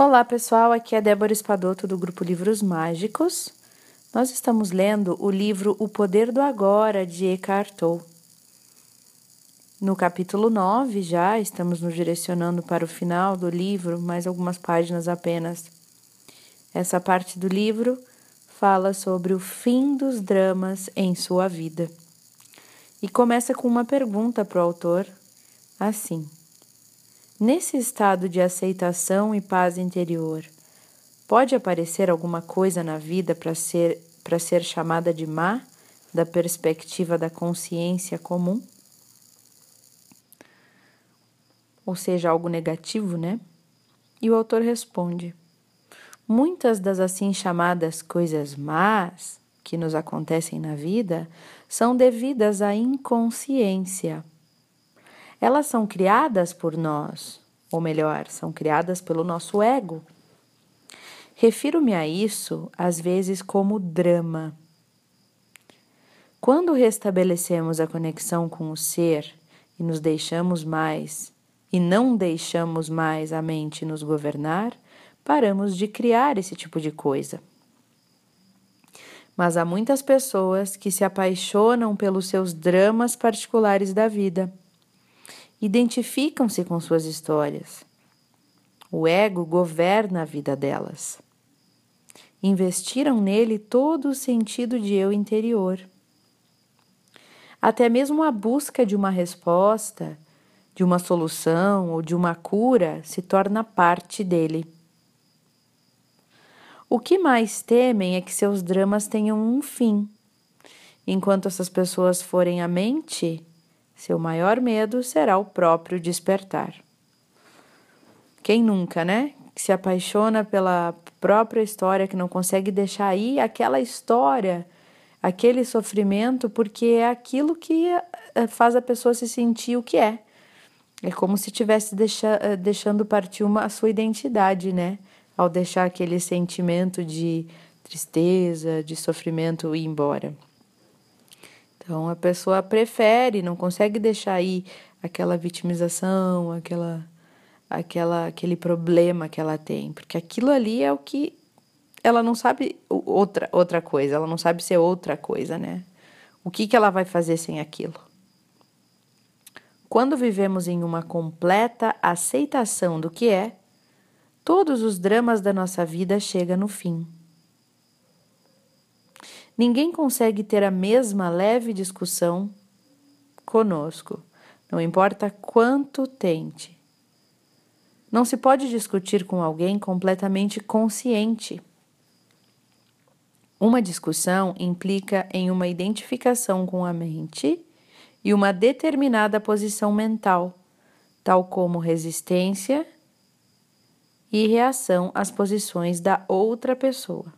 Olá pessoal, aqui é Débora Espadoto do grupo Livros Mágicos. Nós estamos lendo o livro O Poder do Agora de Eckhart Tolle. No capítulo 9 já estamos nos direcionando para o final do livro, mais algumas páginas apenas. Essa parte do livro fala sobre o fim dos dramas em sua vida. E começa com uma pergunta para o autor, assim: Nesse estado de aceitação e paz interior, pode aparecer alguma coisa na vida para ser, para ser chamada de má, da perspectiva da consciência comum? Ou seja, algo negativo, né? E o autor responde: Muitas das assim chamadas coisas más que nos acontecem na vida são devidas à inconsciência elas são criadas por nós, ou melhor, são criadas pelo nosso ego. Refiro-me a isso às vezes como drama. Quando restabelecemos a conexão com o ser e nos deixamos mais e não deixamos mais a mente nos governar, paramos de criar esse tipo de coisa. Mas há muitas pessoas que se apaixonam pelos seus dramas particulares da vida identificam-se com suas histórias. O ego governa a vida delas. Investiram nele todo o sentido de eu interior. Até mesmo a busca de uma resposta, de uma solução ou de uma cura se torna parte dele. O que mais temem é que seus dramas tenham um fim. Enquanto essas pessoas forem a mente, seu maior medo será o próprio despertar. Quem nunca, né? Que se apaixona pela própria história, que não consegue deixar aí aquela história, aquele sofrimento, porque é aquilo que eh, faz a pessoa se sentir o que é. É como se estivesse deixa, eh, deixando partir uma, a sua identidade, né? Ao deixar aquele sentimento de tristeza, de sofrimento ir embora. Então a pessoa prefere, não consegue deixar aí aquela vitimização, aquela, aquela, aquele problema que ela tem, porque aquilo ali é o que ela não sabe outra, outra coisa, ela não sabe ser outra coisa, né? O que, que ela vai fazer sem aquilo? Quando vivemos em uma completa aceitação do que é, todos os dramas da nossa vida chegam no fim. Ninguém consegue ter a mesma leve discussão conosco, não importa quanto tente. Não se pode discutir com alguém completamente consciente. Uma discussão implica em uma identificação com a mente e uma determinada posição mental, tal como resistência e reação às posições da outra pessoa.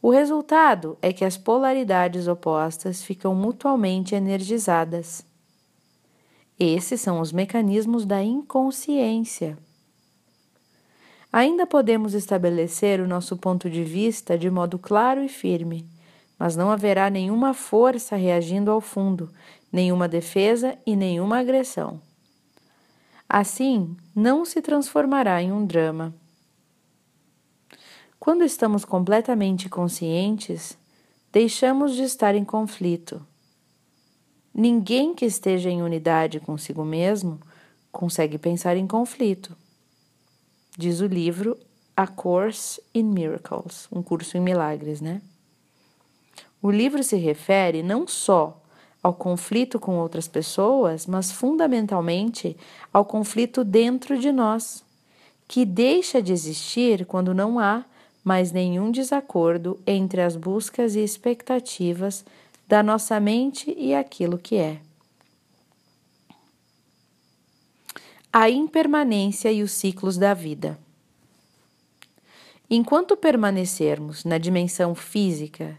O resultado é que as polaridades opostas ficam mutuamente energizadas. Esses são os mecanismos da inconsciência. Ainda podemos estabelecer o nosso ponto de vista de modo claro e firme, mas não haverá nenhuma força reagindo ao fundo, nenhuma defesa e nenhuma agressão. Assim, não se transformará em um drama. Quando estamos completamente conscientes, deixamos de estar em conflito. Ninguém que esteja em unidade consigo mesmo consegue pensar em conflito. Diz o livro A Course in Miracles, um curso em milagres, né? O livro se refere não só ao conflito com outras pessoas, mas fundamentalmente ao conflito dentro de nós, que deixa de existir quando não há mas nenhum desacordo entre as buscas e expectativas da nossa mente e aquilo que é. A impermanência e os ciclos da vida. Enquanto permanecermos na dimensão física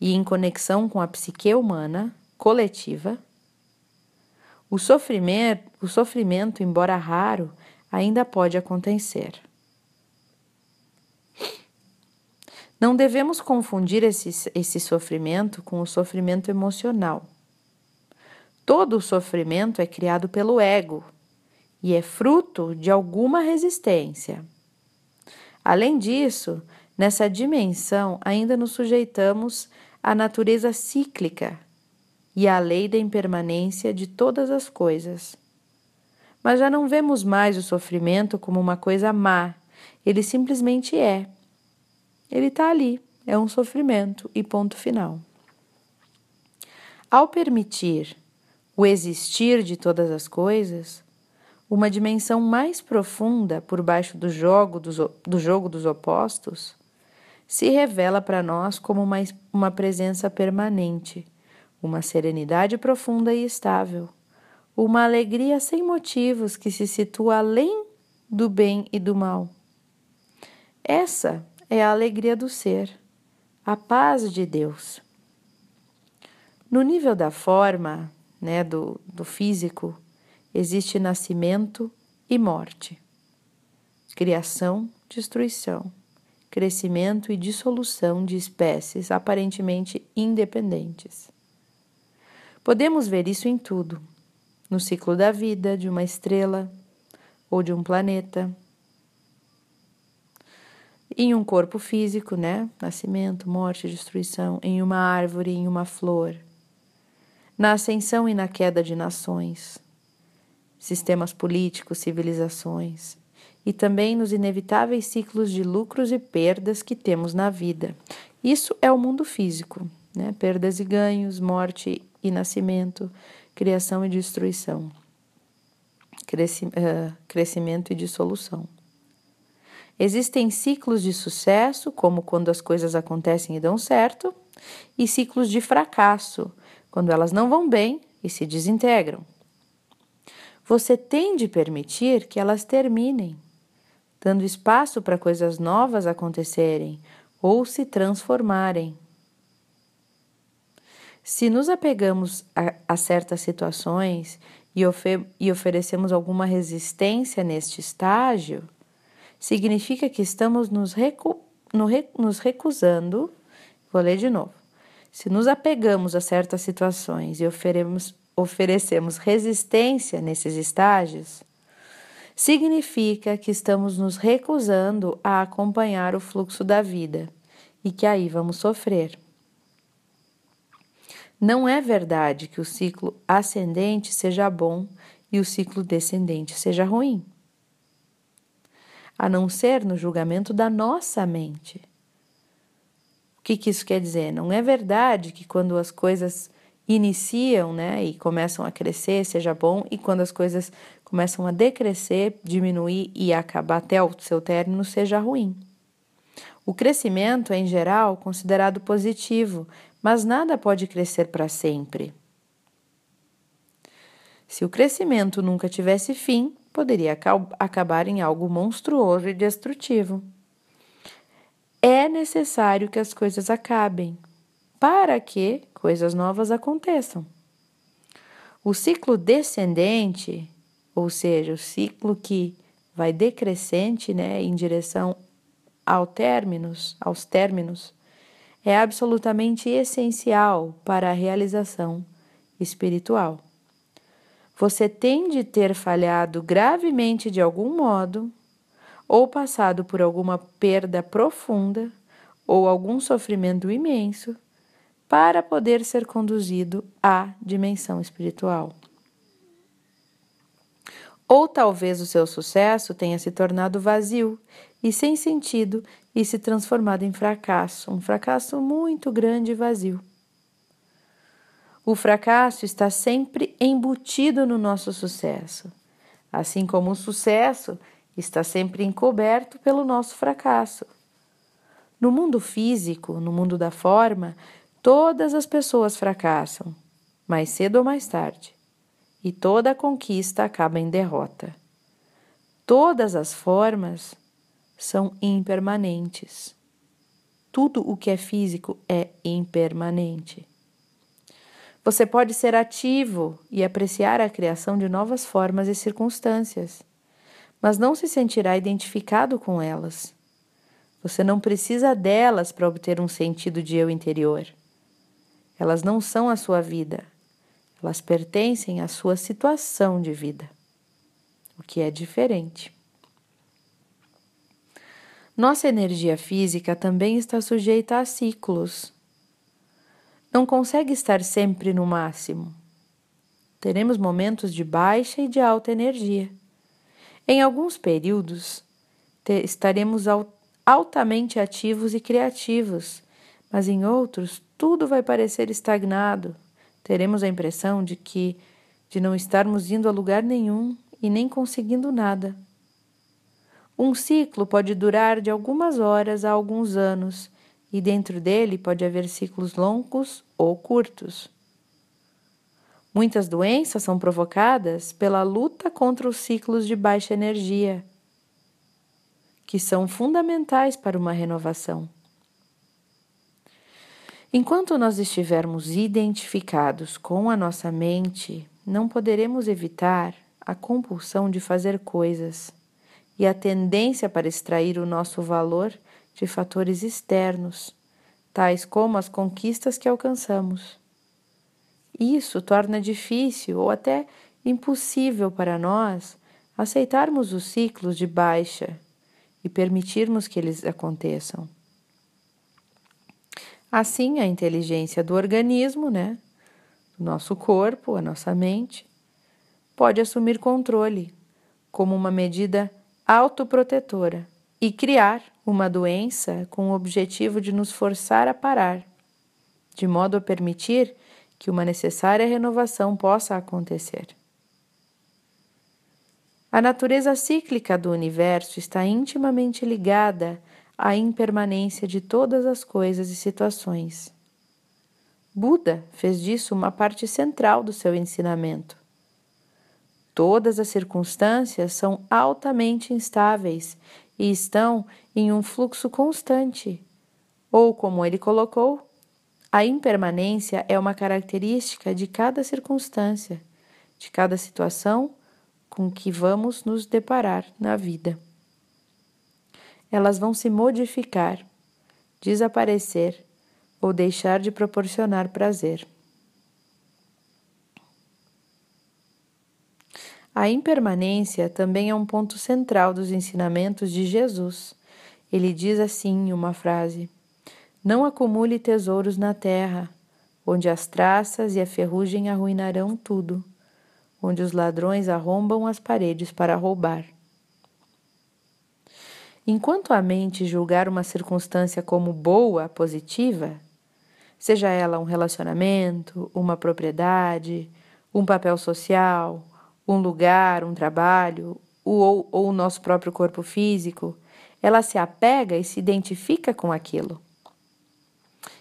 e em conexão com a psique humana coletiva, o sofrimento, o sofrimento, embora raro, ainda pode acontecer. Não devemos confundir esse, esse sofrimento com o sofrimento emocional. Todo sofrimento é criado pelo ego e é fruto de alguma resistência. Além disso, nessa dimensão ainda nos sujeitamos à natureza cíclica e à lei da impermanência de todas as coisas. Mas já não vemos mais o sofrimento como uma coisa má, ele simplesmente é. Ele está ali, é um sofrimento e ponto final. Ao permitir o existir de todas as coisas, uma dimensão mais profunda por baixo do jogo dos, do jogo dos opostos, se revela para nós como uma, uma presença permanente, uma serenidade profunda e estável, uma alegria sem motivos que se situa além do bem e do mal. Essa é a alegria do ser, a paz de Deus. No nível da forma, né, do, do físico, existe nascimento e morte, criação, destruição, crescimento e dissolução de espécies aparentemente independentes. Podemos ver isso em tudo, no ciclo da vida de uma estrela ou de um planeta, em um corpo físico, né? Nascimento, morte, destruição, em uma árvore, em uma flor, na ascensão e na queda de nações, sistemas políticos, civilizações, e também nos inevitáveis ciclos de lucros e perdas que temos na vida. Isso é o mundo físico, né? perdas e ganhos, morte e nascimento, criação e destruição, Cresci crescimento e dissolução. Existem ciclos de sucesso, como quando as coisas acontecem e dão certo, e ciclos de fracasso, quando elas não vão bem e se desintegram. Você tem de permitir que elas terminem, dando espaço para coisas novas acontecerem ou se transformarem. Se nos apegamos a, a certas situações e, ofe e oferecemos alguma resistência neste estágio, significa que estamos nos, recu no, nos recusando. Vou ler de novo. Se nos apegamos a certas situações e oferecemos resistência nesses estágios, significa que estamos nos recusando a acompanhar o fluxo da vida e que aí vamos sofrer. Não é verdade que o ciclo ascendente seja bom e o ciclo descendente seja ruim, a não ser no julgamento da nossa mente. O que, que isso quer dizer? Não é verdade que quando as coisas iniciam né, e começam a crescer, seja bom, e quando as coisas começam a decrescer, diminuir e acabar até o seu término, seja ruim. O crescimento é, em geral, considerado positivo, mas nada pode crescer para sempre. Se o crescimento nunca tivesse fim, poderia acabar em algo monstruoso e destrutivo. É necessário que as coisas acabem, para que coisas novas aconteçam. O ciclo descendente, ou seja, o ciclo que vai decrescente, né, em direção ao términos, aos términos, é absolutamente essencial para a realização espiritual. Você tem de ter falhado gravemente de algum modo, ou passado por alguma perda profunda, ou algum sofrimento imenso para poder ser conduzido à dimensão espiritual. Ou talvez o seu sucesso tenha se tornado vazio e sem sentido e se transformado em fracasso, um fracasso muito grande e vazio. O fracasso está sempre embutido no nosso sucesso, assim como o sucesso está sempre encoberto pelo nosso fracasso. No mundo físico, no mundo da forma, Todas as pessoas fracassam, mais cedo ou mais tarde, e toda conquista acaba em derrota. Todas as formas são impermanentes. Tudo o que é físico é impermanente. Você pode ser ativo e apreciar a criação de novas formas e circunstâncias, mas não se sentirá identificado com elas. Você não precisa delas para obter um sentido de eu interior. Elas não são a sua vida, elas pertencem à sua situação de vida. o que é diferente. Nossa energia física também está sujeita a ciclos. Não consegue estar sempre no máximo. Teremos momentos de baixa e de alta energia. Em alguns períodos, estaremos altamente ativos e criativos, mas em outros tudo vai parecer estagnado. Teremos a impressão de que de não estarmos indo a lugar nenhum e nem conseguindo nada. Um ciclo pode durar de algumas horas a alguns anos, e dentro dele pode haver ciclos longos ou curtos. Muitas doenças são provocadas pela luta contra os ciclos de baixa energia, que são fundamentais para uma renovação. Enquanto nós estivermos identificados com a nossa mente, não poderemos evitar a compulsão de fazer coisas e a tendência para extrair o nosso valor de fatores externos, tais como as conquistas que alcançamos. Isso torna difícil ou até impossível para nós aceitarmos os ciclos de baixa e permitirmos que eles aconteçam. Assim, a inteligência do organismo, né, do nosso corpo, a nossa mente, pode assumir controle como uma medida autoprotetora e criar uma doença com o objetivo de nos forçar a parar, de modo a permitir que uma necessária renovação possa acontecer. A natureza cíclica do universo está intimamente ligada à impermanência de todas as coisas e situações. Buda fez disso uma parte central do seu ensinamento. Todas as circunstâncias são altamente instáveis e estão em um fluxo constante. Ou, como ele colocou, a impermanência é uma característica de cada circunstância, de cada situação com que vamos nos deparar na vida. Elas vão se modificar, desaparecer ou deixar de proporcionar prazer. A impermanência também é um ponto central dos ensinamentos de Jesus. Ele diz assim em uma frase: Não acumule tesouros na terra, onde as traças e a ferrugem arruinarão tudo, onde os ladrões arrombam as paredes para roubar. Enquanto a mente julgar uma circunstância como boa, positiva, seja ela um relacionamento, uma propriedade, um papel social, um lugar, um trabalho, ou, ou o nosso próprio corpo físico, ela se apega e se identifica com aquilo.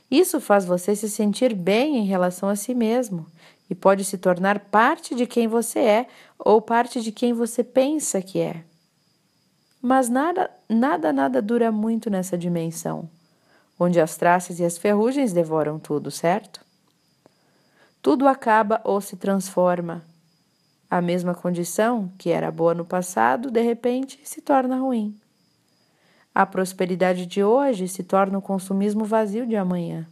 Isso faz você se sentir bem em relação a si mesmo e pode se tornar parte de quem você é ou parte de quem você pensa que é. Mas nada, nada, nada dura muito nessa dimensão, onde as traças e as ferrugens devoram tudo, certo? Tudo acaba ou se transforma, a mesma condição, que era boa no passado, de repente se torna ruim. A prosperidade de hoje se torna o consumismo vazio de amanhã.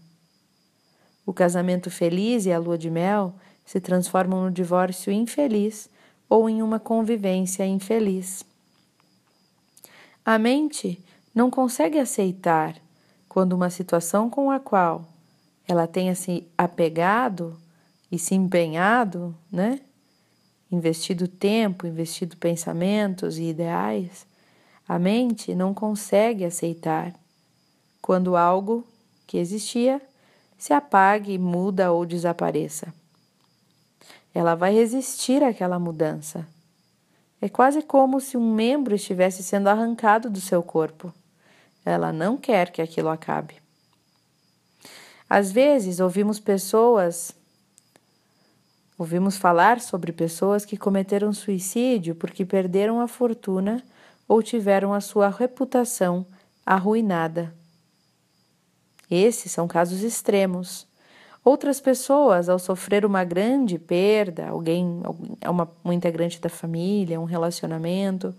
O casamento feliz e a lua de mel se transformam no divórcio infeliz ou em uma convivência infeliz. A mente não consegue aceitar quando uma situação com a qual ela tenha se apegado e se empenhado, né? Investido tempo, investido pensamentos e ideais, a mente não consegue aceitar quando algo que existia se apague, muda ou desapareça. Ela vai resistir àquela mudança. É quase como se um membro estivesse sendo arrancado do seu corpo. Ela não quer que aquilo acabe. Às vezes ouvimos pessoas Ouvimos falar sobre pessoas que cometeram suicídio porque perderam a fortuna ou tiveram a sua reputação arruinada. Esses são casos extremos. Outras pessoas, ao sofrer uma grande perda, alguém, uma, um integrante da família, um relacionamento,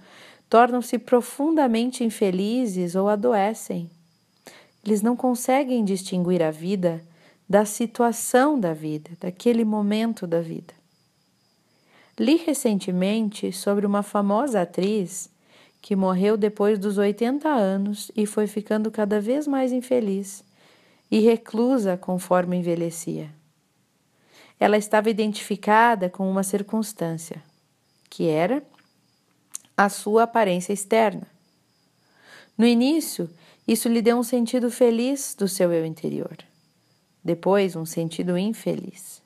tornam-se profundamente infelizes ou adoecem. Eles não conseguem distinguir a vida da situação da vida, daquele momento da vida. Li recentemente sobre uma famosa atriz que morreu depois dos 80 anos e foi ficando cada vez mais infeliz e reclusa conforme envelhecia. Ela estava identificada com uma circunstância, que era a sua aparência externa. No início, isso lhe deu um sentido feliz do seu eu interior, depois, um sentido infeliz.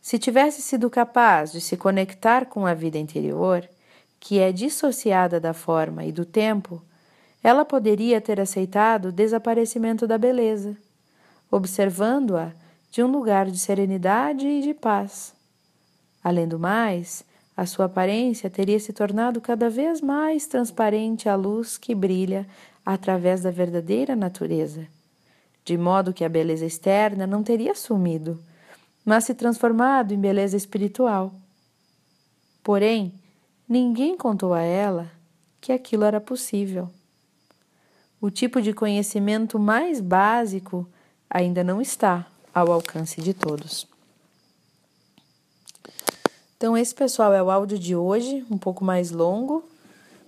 Se tivesse sido capaz de se conectar com a vida interior, que é dissociada da forma e do tempo, ela poderia ter aceitado o desaparecimento da beleza, observando-a de um lugar de serenidade e de paz. Além do mais, a sua aparência teria se tornado cada vez mais transparente à luz que brilha através da verdadeira natureza, de modo que a beleza externa não teria sumido mas se transformado em beleza espiritual. Porém, ninguém contou a ela que aquilo era possível. O tipo de conhecimento mais básico ainda não está ao alcance de todos. Então, esse pessoal é o áudio de hoje, um pouco mais longo,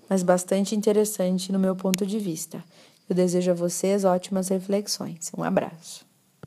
mas bastante interessante no meu ponto de vista. Eu desejo a vocês ótimas reflexões. Um abraço.